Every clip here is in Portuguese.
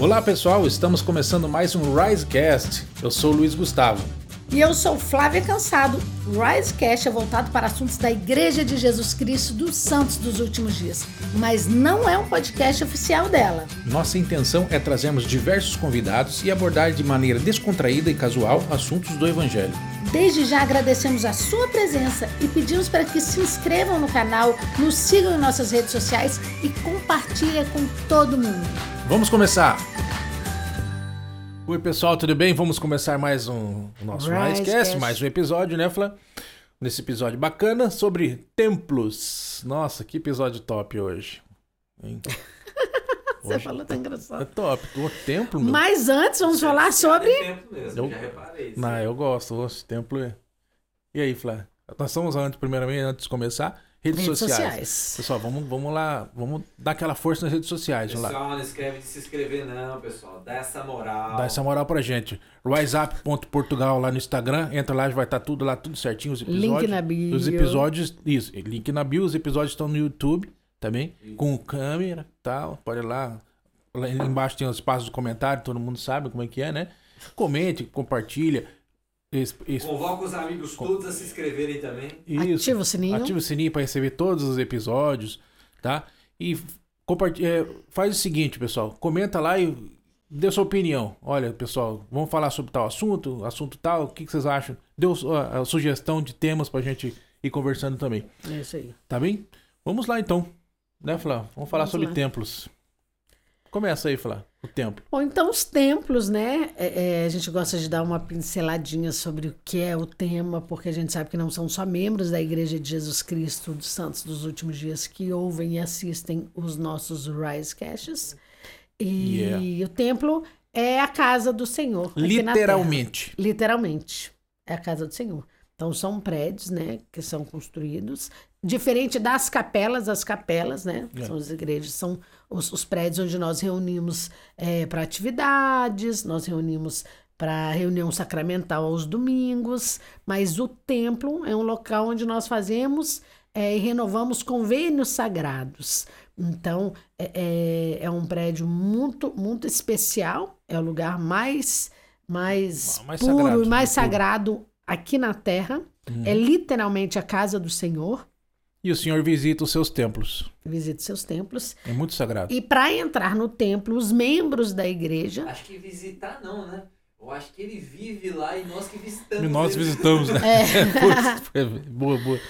Olá pessoal, estamos começando mais um Risecast. Eu sou o Luiz Gustavo. E eu sou Flávia Cansado. O Risecast é voltado para assuntos da Igreja de Jesus Cristo dos Santos dos Últimos Dias, mas não é um podcast oficial dela. Nossa intenção é trazermos diversos convidados e abordar de maneira descontraída e casual assuntos do Evangelho. Desde já agradecemos a sua presença e pedimos para que se inscrevam no canal, nos sigam em nossas redes sociais e compartilhem com todo mundo. Vamos começar! Oi pessoal, tudo bem? Vamos começar mais um o nosso Risecast, mais um episódio, né, Flá? Nesse episódio bacana sobre templos. Nossa, que episódio top hoje. Hein? Você hoje falou tão engraçado. É top, o templo, meu. Mas antes vamos falar sobre. É templo mesmo, eu... já reparei. Não, eu gosto, o templo. É- e aí, Flá? Nós estamos antes, primeiramente, antes de começar, Redes, redes sociais. sociais. Pessoal, vamos, vamos lá, vamos dar aquela força nas redes sociais. Pessoal, não escreve de se inscrever não, pessoal. Dá essa moral. Dá essa moral pra gente. RiseUp.portugal lá no Instagram. Entra lá, vai estar tá tudo lá, tudo certinho. Os episódios. Link na bio. Os episódios, isso, link na bio. Os episódios estão no YouTube também, isso. com câmera e tal. Pode ir lá. Lá embaixo tem os espaços de comentário, todo mundo sabe como é que é, né? Comente, compartilha. Esse, esse... Convoca os amigos todos a se inscreverem também. Isso. Ativa o sininho. Ativa o sininho para receber todos os episódios, tá? E compart... É, faz o seguinte, pessoal. Comenta lá e dê sua opinião. Olha, pessoal, vamos falar sobre tal assunto, assunto tal, o que, que vocês acham? Dê a, a sugestão de temas pra gente ir conversando também. É isso aí. Tá bem? Vamos lá então. Né, Flávio? Vamos falar vamos sobre lá. templos. Começa aí, Flá, o templo. Bom, então os templos, né? É, é, a gente gosta de dar uma pinceladinha sobre o que é o tema, porque a gente sabe que não são só membros da Igreja de Jesus Cristo dos Santos dos Últimos Dias que ouvem e assistem os nossos Rise Caches. E yeah. o templo é a casa do Senhor. Literalmente. Literalmente. É a casa do Senhor. Então são prédios, né, que são construídos Diferente das capelas, as capelas, né? É. São as igrejas, são os, os prédios onde nós reunimos é, para atividades, nós reunimos para reunião sacramental aos domingos, mas o templo é um local onde nós fazemos é, e renovamos convênios sagrados. Então, é, é, é, um prédio muito, muito especial, é o lugar mais, mais, mais puro e mais sagrado aqui na Terra. Uhum. É literalmente a casa do Senhor. E o senhor visita os seus templos. Visita os seus templos. É muito sagrado. E para entrar no templo, os membros da igreja. Acho que visitar não, né? Eu acho que ele vive lá e nós que visitamos. E nós ele. visitamos, né? É. boa, boa.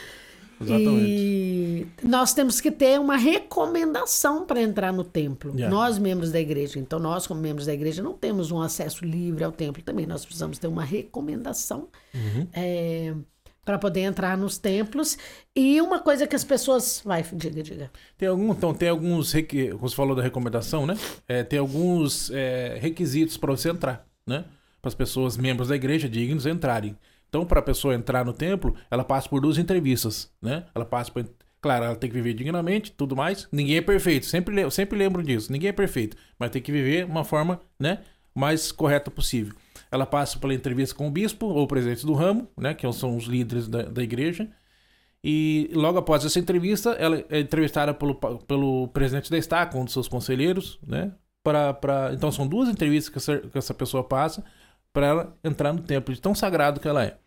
Exatamente. E nós temos que ter uma recomendação para entrar no templo. Yeah. Nós, membros da igreja. Então, nós, como membros da igreja, não temos um acesso livre ao templo também. Nós precisamos ter uma recomendação. Uhum. É, para poder entrar nos templos. E uma coisa que as pessoas. Vai, diga, diga. Tem algum, então, tem alguns. Você falou da recomendação, né? É, tem alguns é, requisitos para você entrar, né? Para as pessoas, membros da igreja, dignos, entrarem. Então, para a pessoa entrar no templo, ela passa por duas entrevistas, né? Ela passa por. Claro, ela tem que viver dignamente, tudo mais. Ninguém é perfeito. Sempre, sempre lembro disso. Ninguém é perfeito. Mas tem que viver uma forma, né? Mais correta possível. Ela passa pela entrevista com o bispo ou o presidente do ramo, né, que são os líderes da, da igreja. E logo após essa entrevista, ela é entrevistada pelo, pelo presidente da estaca, um dos seus conselheiros, né? Pra, pra... Então são duas entrevistas que essa, que essa pessoa passa para ela entrar no templo, de tão sagrado que ela é.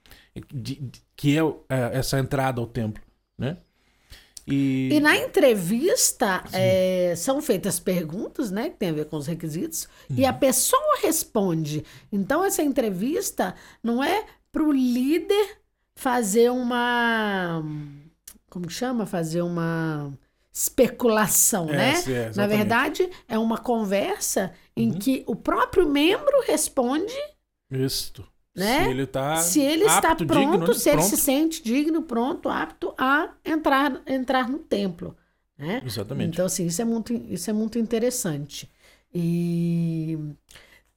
De, de, que é, é essa entrada ao templo, né? E, e na entrevista é, são feitas perguntas, né, que tem a ver com os requisitos, uhum. e a pessoa responde. Então, essa entrevista não é para o líder fazer uma. Como chama? Fazer uma especulação, é, né? É, Na verdade, é uma conversa em uhum. que o próprio membro responde. Isso. Né? Se ele, tá se ele apto, está pronto, digno, se pronto. ele se sente digno, pronto, apto a entrar, entrar no templo. Né? Exatamente. Então, assim, isso é muito, isso é muito interessante. E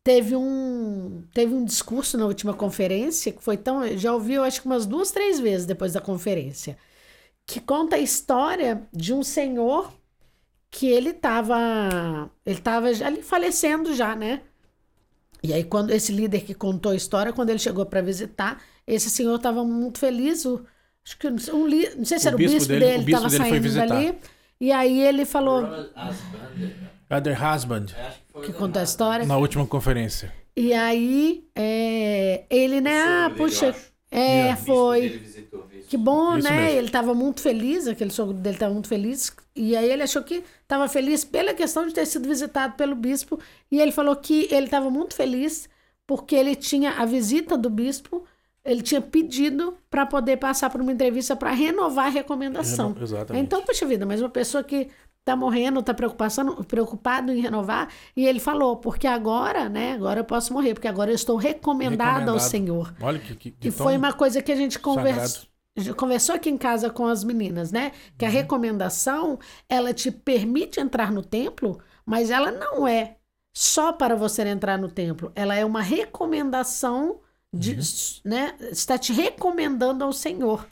teve um, teve um discurso na última conferência que foi tão. Já ouvi, eu acho que umas duas, três vezes depois da conferência, que conta a história de um senhor que ele estava ele tava ali falecendo já, né? E aí, quando esse líder que contou a história, quando ele chegou para visitar, esse senhor estava muito feliz. O, acho que um, não sei se o era o bispo, bispo dele, estava saindo dali. E aí ele falou. Other Husband, Eu acho que foi que o conta a história. na última conferência. E aí, é, ele, né, O ah, dele, puxa, é, foi. Que bom, Isso né? mesmo. Ele estava muito feliz, aquele sogro dele estava muito feliz. E aí ele achou que estava feliz pela questão de ter sido visitado pelo bispo. E ele falou que ele estava muito feliz porque ele tinha a visita do bispo, ele tinha pedido para poder passar por uma entrevista para renovar a recomendação. Reno- Exatamente. Então, puxa vida, mas uma pessoa que tá morrendo, tá preocupado em renovar, e ele falou, porque agora, né, agora eu posso morrer, porque agora eu estou recomendado, ao Recomendado. Senhor. Olha que, que, que E foi uma coisa que a gente conversou. Conversou aqui em casa com as meninas, né? Que Uhum. a recomendação, ela te permite entrar no templo, mas ela não é só para você entrar no templo. Ela é uma recomendação de, Uhum. né? Está te recomendando ao Senhor.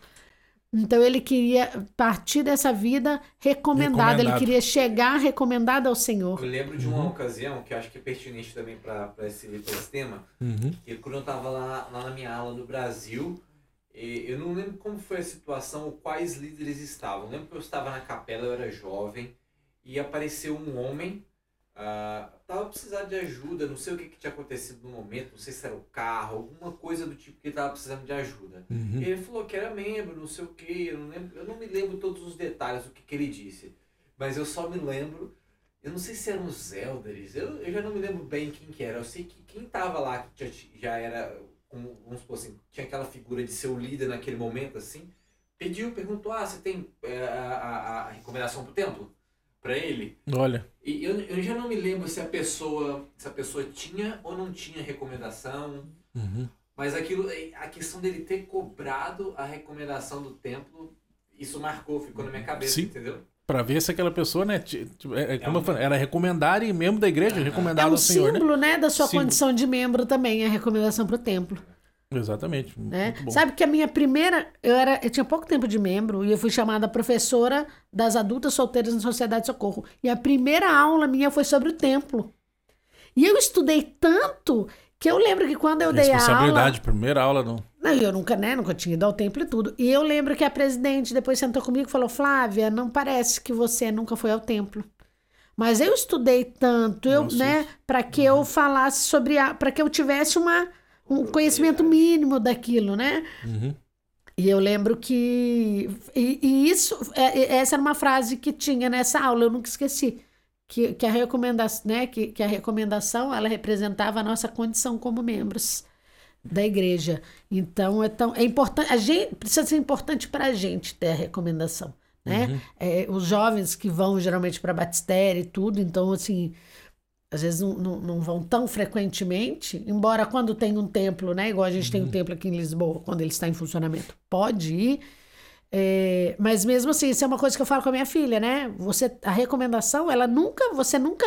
Então ele queria partir dessa vida recomendada, ele queria chegar recomendado ao Senhor. Eu lembro de uma ocasião que eu acho que é pertinente também para esse, pra esse tema. Uhum. que quando eu estava lá, lá na minha aula no Brasil, e eu não lembro como foi a situação ou quais líderes estavam. Eu lembro que eu estava na capela, eu era jovem, e apareceu um homem, ah, tava precisando de ajuda, não sei o que, que tinha acontecido no momento, não sei se era o carro, alguma coisa do tipo que ele tava precisando de ajuda. Uhum. Ele falou que era membro, não sei o que, eu não, lembro, eu não me lembro todos os detalhes do que, que ele disse. Mas eu só me lembro, eu não sei se eram os elders, eu, eu já não me lembro bem quem que era. Eu sei que quem tava lá, que já, já era, como, vamos supor assim, tinha aquela figura de ser o líder naquele momento, assim, pediu, perguntou, ah, você tem é, a, a, recomendação pro templo? Pra ele? Olha, E eu, eu já não me lembro se a pessoa, se a pessoa tinha ou não tinha recomendação. uhum. Mas aquilo, a questão dele ter cobrado a recomendação do templo, isso marcou, ficou na minha cabeça, Sim. entendeu? Pra ver se aquela pessoa, né? ti- ti- é- é como um- eu falei, era recomendada e membro da igreja, É recomendado um ao Senhor, né? símbolo, né, da sua Símbolo. condição de membro também, a recomendação para o templo. Exatamente. né? Sabe que a minha primeira, eu era, eu tinha pouco tempo de membro e eu fui chamada professora das adultas solteiras na Sociedade de Socorro. E a primeira aula minha foi sobre o templo. E eu estudei tanto que eu lembro que quando eu dei a aula, Responsabilidade, primeira aula não. não, eu nunca, né, nunca tinha ido ao templo e tudo. E eu lembro que a presidente depois sentou comigo e falou: "Flávia, não parece que você nunca foi ao templo". Mas eu estudei tanto, eu, Nossa. né, para que eu falasse sobre a, para que eu tivesse uma um conhecimento mínimo daquilo, né? Uhum. E eu lembro que. E, e isso, é- é- essa era uma frase que tinha nessa aula, eu nunca esqueci. Que, que, a recomendação, né, que, que a recomendação ela representava a nossa condição como membros da igreja. Então, é, tão, é importante. A gente precisa ser importante para a gente ter a recomendação. Né? É, os jovens que vão geralmente para batistério e tudo, então, assim, às vezes não, não, não vão tão frequentemente, embora quando tem um templo, né? Igual a gente tem um templo aqui em Lisboa, quando ele está em funcionamento, pode ir. É, mas mesmo assim, isso é uma coisa que eu falo com a minha filha, né? Você, a recomendação, ela nunca, você nunca.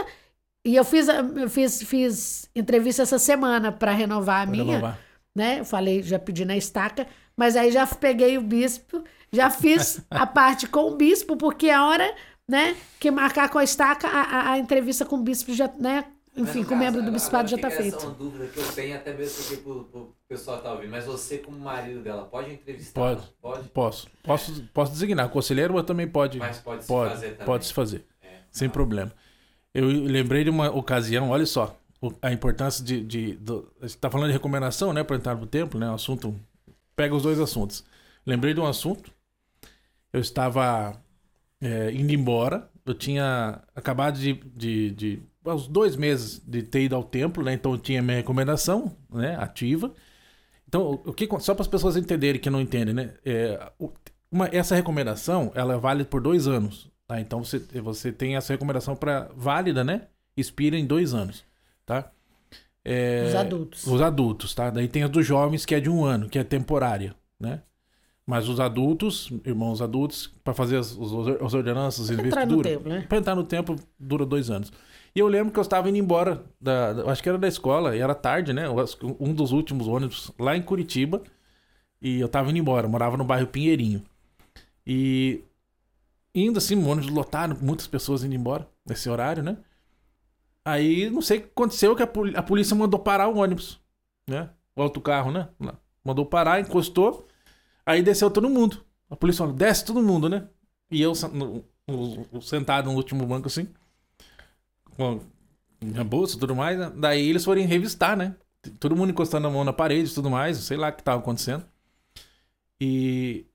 E eu fiz, eu fiz, fiz entrevista essa semana para renovar a Pra minha renovar. né? Eu falei, já pedi na estaca, mas aí já peguei o bispo, já fiz a parte com o bispo, porque a hora, né, que marcar com a estaca, a, a- a entrevista com o bispo já, né, enfim, no com o caso, membro do bispado já fica tá essa feito. uma dúvida que eu tenho, até mesmo pro, pro pessoal que tá ouvindo. Mas você, como marido dela, pode entrevistar? Pode. Pode? Posso. Posso, posso designar. Conselheiro, mas também pode. Mas pode se pode, fazer também. pode se fazer. É. Sem problema. Eu lembrei de uma ocasião, olha só, o- a importância de. de do, a gente tá falando de recomendação, né, para entrar no templo, né? Um assunto. Pega os dois assuntos. Lembrei de um assunto. Eu estava é, indo embora. Eu tinha acabado de, de, de. Uns dois meses de ter ido ao templo, né? Então eu tinha minha recomendação, né? Ativa. Então, o que, só para as pessoas entenderem que não entendem, né? É, uma- essa recomendação, ela é válida por dois anos. Tá? Então, você, você tem essa recomendação para válida, né? Expira em dois anos, tá? É, Os adultos. Os adultos, tá? Daí tem as dos jovens, que é de um ano, que é temporária, né? Mas os adultos, irmãos adultos, para fazer as, as ordenanças e Pra entrar no templo, né? Pra entrar no tempo dura dois anos. E eu lembro que eu estava indo embora, da, da- acho que era da escola, e era tarde, né? Um dos últimos ônibus lá em Curitiba. E eu tava indo embora, morava no bairro Pinheirinho. E indo assim, ônibus lotado, muitas pessoas indo embora nesse horário, né? Aí não sei o que aconteceu, que a, a polícia mandou parar o ônibus, né? O autocarro, né? Mandou parar, encostou. Aí desceu todo mundo. A polícia falou, desce todo mundo, né? E eu sentado no último banco assim, com a bolsa e tudo mais. Né? Daí eles foram revistar, né? Todo mundo encostando a mão na parede e tudo mais, sei lá o que tava acontecendo. E.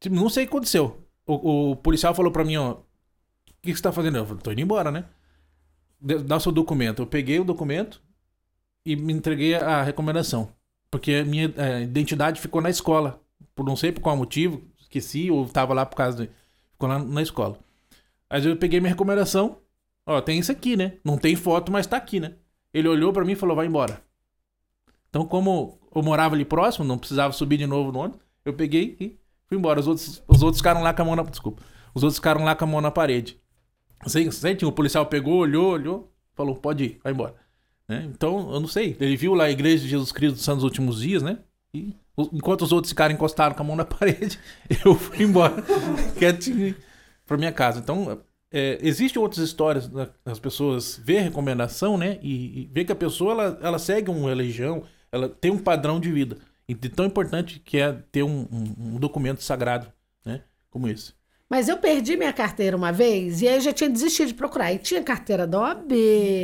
Tipo, não sei o que aconteceu. O, o policial falou pra mim, ó. O que, você tá fazendo? Eu falei, tô indo embora, né? Dá seu documento. Eu peguei o documento e me entreguei a recomendação. Porque a minha é, identidade ficou na escola. Por não sei por qual motivo, esqueci, ou tava lá por causa de. Ficou lá na escola. Aí eu peguei minha recomendação. Ó, tem isso aqui, né? Não tem foto, mas tá aqui, né? Ele olhou para mim e falou: vai embora. Então, como eu morava ali próximo, não precisava subir de novo no ônibus, eu peguei e fui embora. Os outros, os outros ficaram lá com a mão na. Desculpa. Os outros ficaram lá com a mão na parede. Sei, o policial pegou, olhou, olhou, falou: pode ir, vai embora. Né? Então, eu não sei. Ele viu lá a igreja de Jesus Cristo dos Santos Últimos Dias, né? E enquanto os outros ficaram encostados com a mão na parede, eu fui embora quietinho para minha casa. Então, é, existem outras histórias das pessoas ver recomendação, né? E, e que a pessoa ela, ela segue uma religião, ela tem um padrão de vida. E tão importante que é ter um, um, um documento sagrado, né? Como esse. Mas eu perdi minha carteira uma vez e aí eu já tinha desistido de procurar. E tinha carteira da OAB,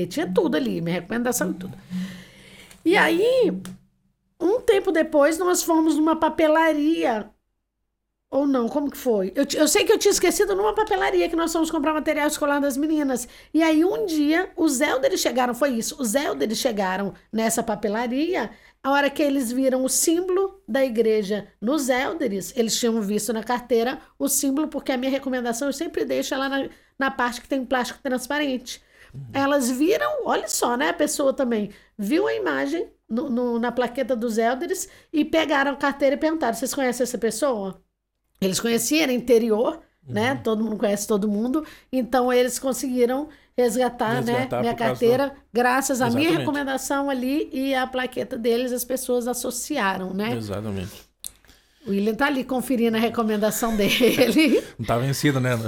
tinha tudo ali, minha recomendação e tudo. E aí, um tempo depois, nós fomos numa papelaria. Ou não, como que foi? Eu, eu sei que eu tinha esquecido numa papelaria que nós fomos comprar material escolar das meninas. E aí, um dia, os Elders chegaram, foi isso, os Elders chegaram nessa papelaria a hora que eles viram o símbolo da igreja nos Elders, eles tinham visto na carteira o símbolo, porque a minha recomendação eu sempre deixo ela na, na parte que tem plástico transparente. Uhum. Elas viram, olha só, né? A pessoa também viu a imagem no, no, na plaqueta dos Elders e pegaram a carteira e perguntaram: vocês conhecem essa pessoa? Eles conheciam, era interior, né? uhum. né? Todo mundo conhece todo mundo. Então eles conseguiram resgatar, né, resgatar né, minha carteira, da... graças à minha recomendação ali e a plaqueta deles, as pessoas associaram, né? Exatamente. O William tá ali conferindo a recomendação dele. Não tá vencido, né?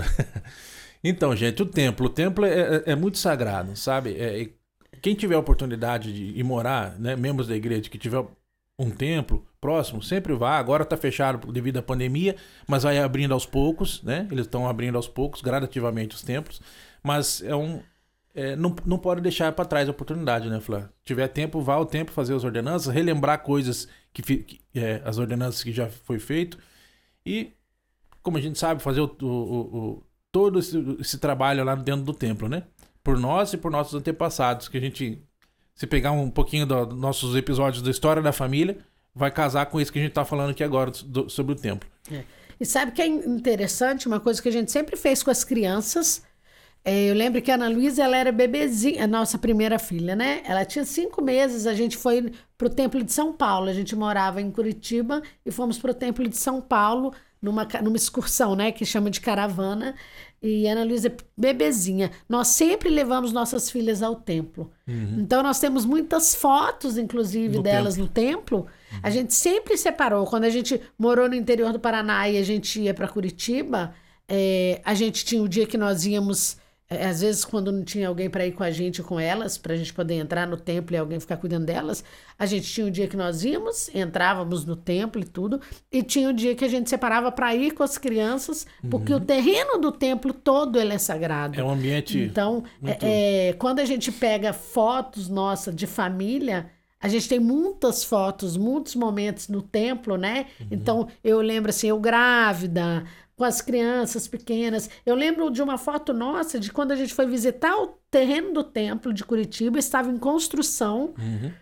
Então, gente, o templo. O templo é, é, é muito sagrado, sabe? É, quem tiver a oportunidade de ir morar, né, membros da igreja que tiver um templo próximo, sempre vá. Agora está fechado devido à pandemia, mas vai abrindo aos poucos, né? Eles estão abrindo aos poucos, gradativamente, os templos. Mas é um. É, não, não pode deixar para trás a oportunidade, né, Flá? Tiver tempo, vá ao tempo fazer as ordenanças, relembrar coisas que, que é, as ordenanças que já foi feito e, como a gente sabe, fazer o, o, o todo esse, esse, trabalho lá dentro do templo, né? Por nós e por nossos antepassados, que a gente, se pegar um pouquinho dos do nossos episódios da história da família, vai casar com isso que a gente está falando aqui agora do, sobre o templo. É. E sabe que é interessante, uma coisa que a gente sempre fez com as crianças é, eu lembro que a Ana Luísa, ela era bebezinha, a nossa primeira filha, né? Ela tinha cinco meses, a gente foi pro Templo de São Paulo. A gente morava em Curitiba e fomos pro Templo de São Paulo numa, numa excursão, né? Que chama de caravana. E Ana Luísa, bebezinha. Nós sempre levamos nossas filhas ao templo. Uhum. Então, nós temos muitas fotos, inclusive, no delas templo. no templo. Uhum. A gente sempre separou. Quando a gente morou no interior do Paraná e a gente ia para Curitiba, é, a gente tinha o dia que nós íamos é, às vezes, quando não tinha alguém para ir com a gente com elas, para a gente poder entrar no templo e alguém ficar cuidando delas, a gente tinha um dia que nós íamos, entrávamos no templo e tudo, e tinha um dia que a gente separava para ir com as crianças, porque uhum. o terreno do templo todo ele é sagrado. É um ambiente. Então, muito... é, é, quando a gente pega fotos nossas de família, a gente tem muitas fotos, muitos momentos no templo, né? Uhum. Então, eu lembro assim, eu grávida, com as crianças pequenas. Eu lembro de uma foto nossa de quando a gente foi visitar o terreno do templo de Curitiba, estava em construção. Uhum.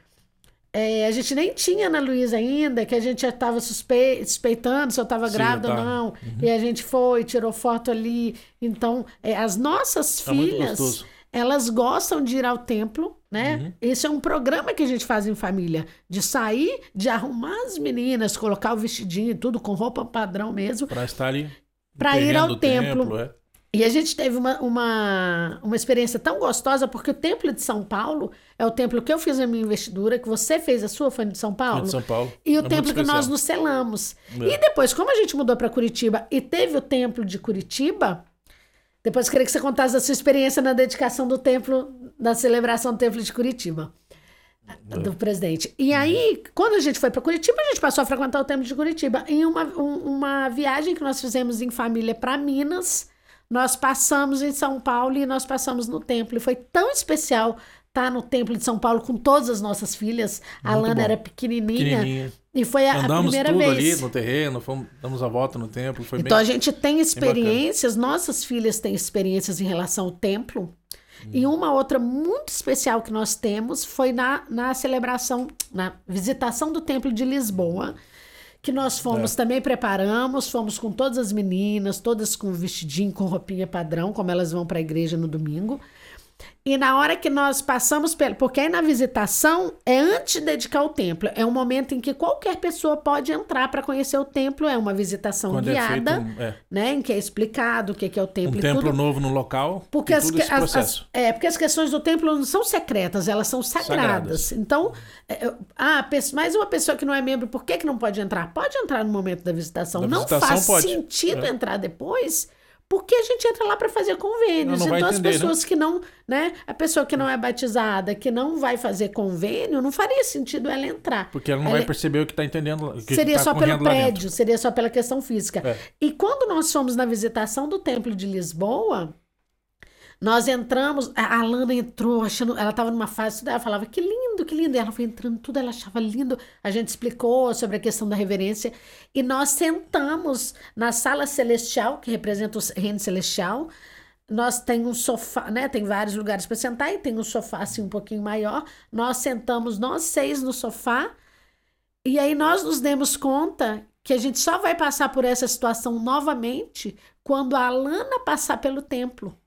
É, a gente nem tinha Ana Luísa ainda, que a gente já estava suspe... suspeitando se eu estava grávida ou não. Uhum. E a gente foi, tirou foto ali. Então, é, as nossas tá filhas, elas gostam de ir ao templo, né? Uhum. Esse é um programa que a gente faz em família, de sair, de arrumar as meninas, colocar o vestidinho e tudo com roupa padrão mesmo. Para estar ali para ir ao templo. templo é. E a gente teve uma, uma, uma experiência tão gostosa, porque o Templo de São Paulo é o templo que eu fiz a minha investidura, que você fez a sua, foi de São Paulo. De São Paulo. E o é templo que nós nos selamos. É. E depois, como a gente mudou para Curitiba e teve o templo de Curitiba, depois queria que você contasse a sua experiência na dedicação do templo, na celebração do templo de Curitiba do presidente. E aí, quando a gente foi para Curitiba, a gente passou a frequentar o templo de Curitiba. Em uma, um, uma viagem que nós fizemos em família para Minas, nós passamos em São Paulo e nós passamos no templo. E foi tão especial estar no templo de São Paulo com todas as nossas filhas. A Muito Lana bom. era pequenininha, Pequenininha. e foi a, a Andamos primeira tudo vez. ali no terreno, fomos, damos a volta no templo. Então bem... a gente tem experiências, nossas filhas têm experiências em relação ao templo. E uma outra muito especial que nós temos foi na, na celebração, na visitação do Templo de Lisboa, que nós fomos também preparamos, fomos com todas as meninas, todas com vestidinho, com roupinha padrão, como elas vão para a igreja no domingo. E na hora que nós passamos pelo. Porque aí na visitação é antes de dedicar o templo. É um momento em que qualquer pessoa pode entrar para conhecer o templo. É uma visitação Quando é feito guiada, um, é, né? Em que é explicado o que que é o um templo e templo tudo. novo no local, Porque as, as- as- é, porque as questões do templo não são secretas, elas são sagradas. Sagradas. Então, é, ah, mais uma pessoa que não é membro, por que, que não pode entrar? Pode entrar no momento da visitação. Da não visitação faz pode. sentido É. entrar depois, porque a gente entra lá para fazer convênios. Então, entender, as pessoas que não, né? A pessoa que não é batizada, que não vai fazer convênio, não faria sentido ela entrar. Porque ela não Ela- vai perceber o que está entendendo. Que Seria tá só pelo prédio, seria só pela questão física. É. E quando nós fomos na visitação do Templo de Lisboa, nós entramos, a Alana entrou achando, ela estava numa fase, ela falava que lindo, que lindo, e ela foi entrando tudo, ela achava lindo. A gente explicou sobre a questão da reverência e nós sentamos na sala celestial, que representa o reino celestial. Nós tem um sofá, né? Tem vários lugares para sentar e tem um sofá assim um pouquinho maior. Nós sentamos nós seis no sofá e aí nós nos demos conta que a gente só vai passar por essa situação novamente quando a Alana passar pelo templo.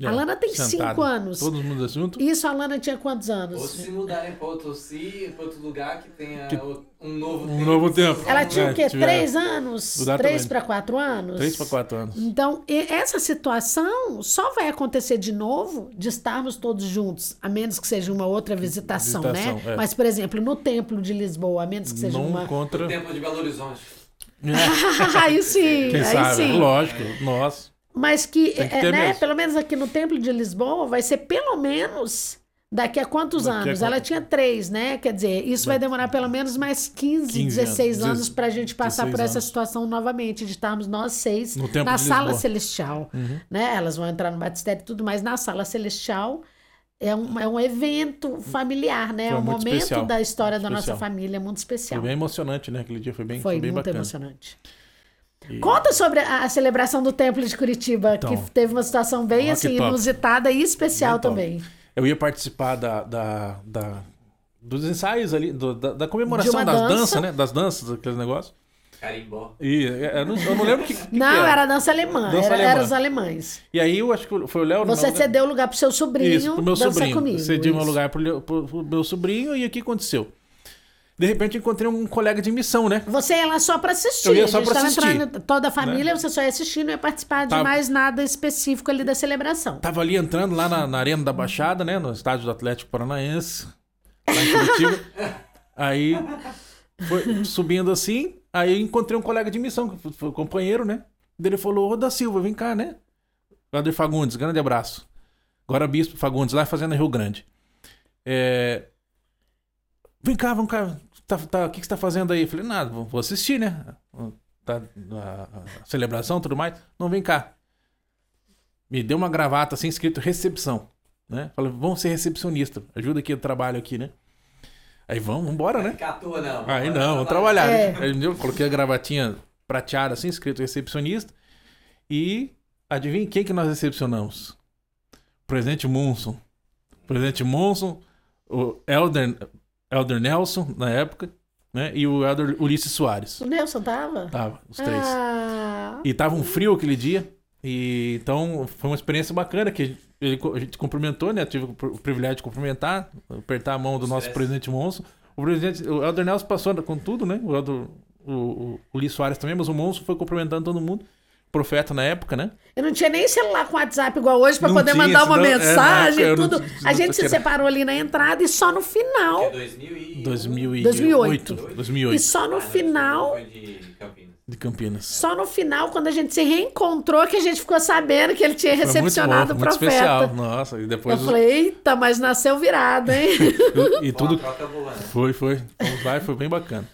É, a Lana tem sentado. cinco anos. Todo mundo junto. Isso a Alana tinha quantos Ou anos? se mudarem pra outro, si, pra outro lugar que tenha Que- um novo Um novo tempo. Ela tinha É, o quê? tiver- Três anos? Três para quatro anos? Três para quatro anos. Então, essa situação só vai acontecer de novo de estarmos todos juntos, a menos que seja uma outra visitação, Visitação, né? é. Mas, por exemplo, no Templo de Lisboa, a menos que seja Não uma. contra. O tempo de Belo Horizonte. aí sim, Quem aí sabe? sim. Lógico. Nossa. Mas que, que é, né, mesmo. pelo menos aqui no Templo de Lisboa, vai ser pelo menos daqui a quantos Daqui a anos? quanto- Ela tinha três, né? Quer dizer, isso vai demorar pelo menos mais 15, 15 16 anos, anos para a gente passar 16 por essa anos. situação novamente, de estarmos nós seis na sala Lisboa. Uhum. celestial. Né? Elas vão entrar no batistério e tudo, mas na sala celestial é um, é um evento familiar, né? Foi é um momento especial. da história da Especial. nossa família muito Foi especial. bem emocionante, né? Aquele dia foi bem, Foi foi bem muito bacana. emocionante. E- Conta sobre a, a celebração do Templo de Curitiba, Então. que teve uma situação bem que assim, inusitada e especial Bem top. também. Eu ia participar da, da, da- dos ensaios ali, do- da, da comemoração das dança. danças, né? Das danças, aqueles negócios. Carimbó. E é, eu não, eu não lembro o que, que, que Não, era. era dança alemã, Dança era, alemã. era os alemães. E aí eu acho que foi o Léo. Você não, né? cedeu o lugar pro seu sobrinho Isso, pro meu dançar sobrinho. comigo. Cedi meu isso. lugar pro, pro, pro meu sobrinho e o que aconteceu? De repente encontrei um colega de missão, né? Você ia lá só pra assistir. Eu ia só pra tava assistir, né? entrando, toda a família, você só ia assistir, não ia participar de Tava- mais nada específico ali da celebração. Tava ali entrando lá na, na Arena da Baixada, né? No estádio do Atlético Paranaense, lá em Curitiba. aí, foi subindo assim, aí encontrei um colega de missão, que foi o companheiro, né? Ele falou, ô da Silva, vem cá, né? Wander Fagundes, grande abraço. Agora Bispo Fagundes, lá fazendo Rio Grande. É... Vem cá, vem cá. Tá, tá, o que, que você tá fazendo aí? Eu falei, nada, vou assistir, né? Tá, a, a celebração e tudo mais. Não, vem cá me deu uma gravata assim escrito recepção, né? Falei, vamos ser recepcionista, ajuda aqui o trabalho aqui, né? Aí vamos, vambora, né? Toa, não. Aí não, vou trabalhar. É. né? Aí me deu, coloquei a gravatinha prateada assim, escrito recepcionista. E adivinha quem que nós recepcionamos? Presidente Monson. O presidente Monson, o Elder, Elder Nelson, na época, né? E o Elder Ulisses Soares. O Nelson tava? Tava, os três. Ah, E tava um frio aquele dia. E então foi uma experiência bacana que ele- a gente cumprimentou, né? Eu tive o privilégio de cumprimentar, apertar a mão do nosso Estresse. presidente Monson. O presidente, o Elder Nelson passou com tudo, né? O Elder, o, o, o Lee Soares também, mas o Monson foi cumprimentando todo mundo. Profeta na época, né? eu não tinha nem celular com WhatsApp igual hoje pra Não poder tinha, mandar uma senão- é, mensagem, não- tudo. não a gente se separou ali na entrada e só no final. é 2000 e... 2008. 2008. 2008. E só no Ah, final, Foi de Campinas. De Campinas. só no final, quando a gente se reencontrou, que a gente ficou sabendo que ele tinha Foi muito recepcionado bom, o muito profeta. especial. Nossa, e depois. Eu falei, eita, mas nasceu virado, hein? e Foi tudo? Foi, foi. Fomos lá foi bem bacana.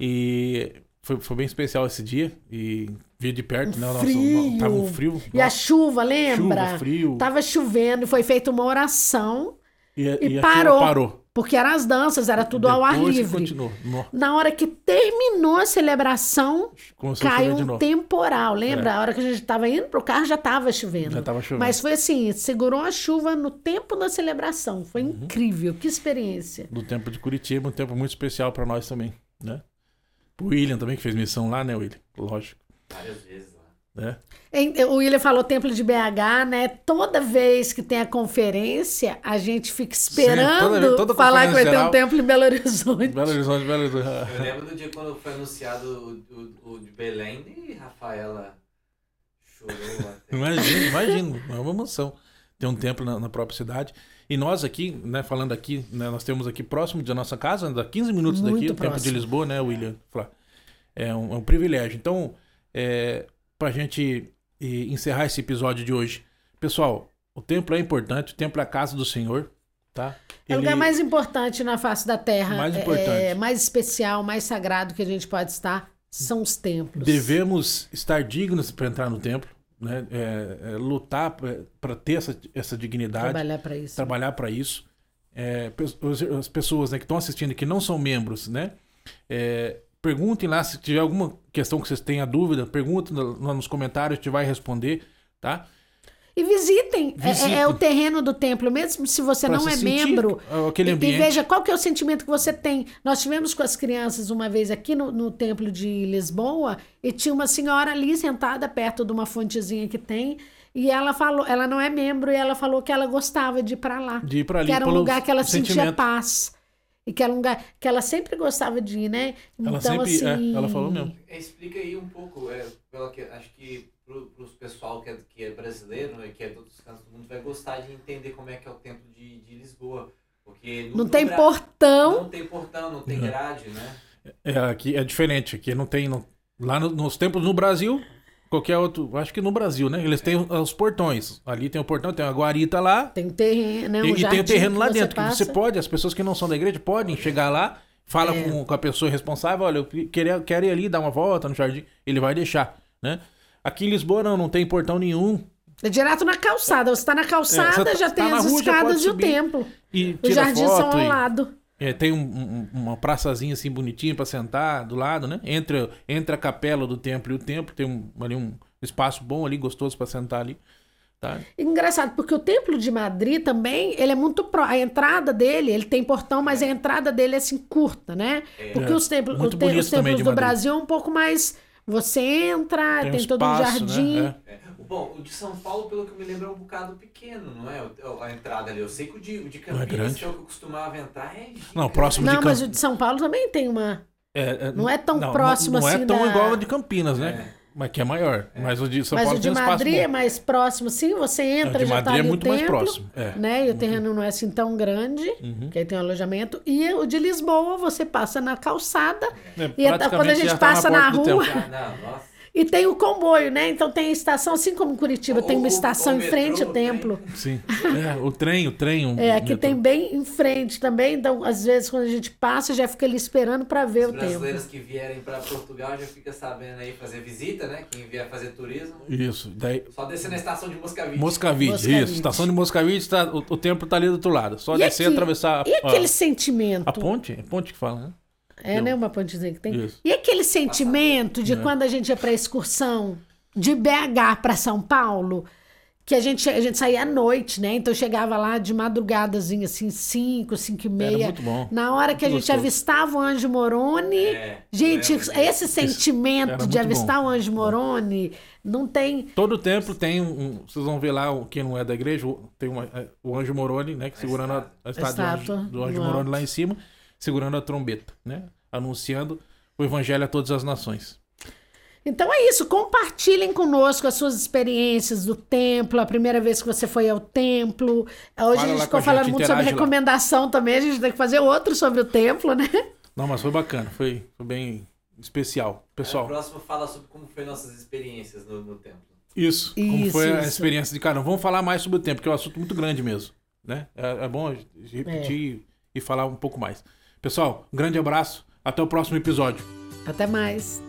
E foi, foi bem especial esse dia e via de perto, né? o nosso- frio. tava um frio. E a nossa, chuva, lembra? chuva, frio. Tava chovendo e foi feita uma oração, e, e e parou. parou. porque eram as danças, era tudo ao ar Depois livre. Continuou. Na hora que terminou a celebração, Começou caiu um temporal. Lembra? A hora que a gente estava indo pro carro já estava chovendo. Já tava chovendo. Mas foi assim, segurou a chuva no tempo da celebração. Foi Uhum. incrível, que experiência. do tempo de Curitiba, um tempo muito especial pra nós também, né? O William também, que fez missão lá, né, William? Lógico, Várias vezes lá. né? O William falou Templo de BH, né? Toda vez que tem a conferência, a gente fica esperando toda vez- toda falar que vai ter conferência um templo em Belo Horizonte. Belo Horizonte, Belo Horizonte. Eu lembro do dia quando foi anunciado o, o- o de Belém e Rafaela chorou até. Imagina, imagina, é uma emoção. Ter um templo na, na própria cidade. E nós aqui, né, falando aqui, né, nós temos aqui próximo da nossa casa, dá 15 minutos Muito daqui, o templo de próximo. Lisboa, né, William? É um, é um privilégio. Então, é, pra gente eh, encerrar esse episódio de hoje, pessoal, o templo é importante, o templo é a casa do Senhor, tá? É o lugar mais importante na face da terra. Mais é- importante. É, mais especial, mais sagrado que a gente pode estar são os templos. Devemos estar dignos para entrar no templo, né? É, é, lutar para ter essa, essa dignidade, trabalhar para isso. trabalhar para isso. É, as pessoas né, que estão assistindo que não são membros, né? É, perguntem lá se tiver alguma questão que vocês tenham dúvida, perguntem lá nos comentários, a gente vai responder, tá? E visitem. É- É, é o terreno do templo, mesmo se você Pra não se é membro. aquele E- ambiente. E veja qual que é o sentimento que você tem. Nós tivemos com as crianças uma vez aqui no, no templo de Lisboa e tinha uma senhora ali sentada perto de uma fontezinha que tem e ela falou, ela não é membro e ela falou que ela gostava de ir para lá, De ir para ali que era um lugar que ela sentia sentimento. paz e que era um lugar que ela sempre gostava de ir, né? Ela então sempre, é, assim, ela falou mesmo. É, Explica aí um pouco, é, pela que, acho que pro, pros pessoal que é, que é brasileiro, né, que é de outros cantos do mundo, vai gostar de entender como é que é o templo de, de Lisboa. Porque no- Não no tem portão. Não tem portão, não tem Não. grade, né? É, aqui é diferente. Aqui não tem. no- lá no- nos templos no Brasil, qualquer outro. Acho que no Brasil, né? Eles têm os portões. Ali tem o portão, tem uma guarita lá. Tem terreno, né? Um e, e tem o terreno que lá você dentro. Que você pode, as pessoas que não são da igreja podem chegar lá, fala É. com, com a pessoa responsável: olha, eu queria, quero ir ali dar uma volta no jardim. Ele vai deixar, né? Aqui em Lisboa não, não tem portão nenhum. É direto na calçada. Você tá na calçada, É, tá- já tá tem as rua, escadas e o templo. E Os tira jardins são foto. ao e- lado. É, tem um- um- uma praçazinha assim bonitinha pra sentar do lado, né? Entre, entre a capela do templo e o templo, tem um, ali um espaço bom ali, gostoso pra sentar ali. Tá? Engraçado, porque o templo de Madrid também, ele é muito pró. A entrada dele, ele tem portão, mas a entrada dele é assim curta, né? Porque É. os templos, o te- os templos do. Brasil é um pouco mais. Você entra, tem, um todo um espaço, jardim. Né? É. É. Bom, o de São Paulo, pelo que eu me lembro, é um bocado pequeno, não é? A entrada ali. Eu sei que o de, o de Não é Campinas, é o que eu costumava entrar, é gigante. Não, próximo de Não, mas Camp- o de São Paulo também tem uma. É, é, Não é tão não, próximo não, não assim é tão da- igual o de Campinas, né? Mas que é maior. Mas o de São mas Paulo o de tem um espaço Madrid é mais próximo, assim, você entra, o de já Madrid tá ali é muito o mais templo, próximo. É. Né? E o terreno não é assim tão grande, Uhum. que aí tem um alojamento. E o de Lisboa, você passa na calçada É, E até quando a gente já tá passa porta na do rua- templo. Ah, não, nossa. E tem o comboio, né? Então tem a estação, assim como em Curitiba, O- tem uma o- estação o em frente metrô, ao o templo. Sim. É, o trem, o trem. um- É, aqui metrô. tem bem em frente também. Então, às vezes, quando a gente passa, já fica ali esperando para ver Os o templo. brasileiros que vierem para Portugal já fica sabendo aí fazer visita, né? Quem vier fazer turismo, Isso. Daí, só descer na estação de Moscavide. Moscavide, Moscavide. isso. Estação de Moscavide, tá, o, o templo tá ali do outro lado. Só E descer e aqui? atravessar a, E aquele a, sentimento? a ponte. É ponte que fala, né? É, né? Uma pontezinha que tem. Isso. E aquele sentimento de É. quando a gente ia pra excursão de BH para São Paulo, que a gente, a gente saía à noite, né? Então chegava lá de madrugadazinha, assim, 5, 5 e meia. muito bom. Na hora que a Muito gente gostoso. avistava o Anjo Moroni. É, Gente, lembro esse sentimento Era de muito avistar o Anjo Moroni não tem. Todo templo tem um, um- Vocês vão ver lá, o- quem não é da igreja, tem uma, é, o anjo Moroni, né? Que segurando a, a estátua do anjo, do anjo Moroni lá em cima, segurando a trombeta, né? Anunciando o evangelho a todas as nações. Então é isso, compartilhem conosco as suas experiências do templo, a primeira vez que você foi ao templo. Hoje Fala a gente ficou a falando gente, muito sobre interage lá. recomendação também, a gente tem que fazer outro sobre o templo, né? Não, mas foi bacana, foi, foi bem especial. O Pessoal, próximo fala sobre como foi nossas experiências no, no templo. isso, como Isso, foi a isso. experiência de cada um. Vamos falar mais sobre o tempo, porque é um assunto muito grande mesmo, né? É, é bom a gente repetir e falar um pouco mais. Pessoal, um grande abraço, até o próximo episódio. Até mais.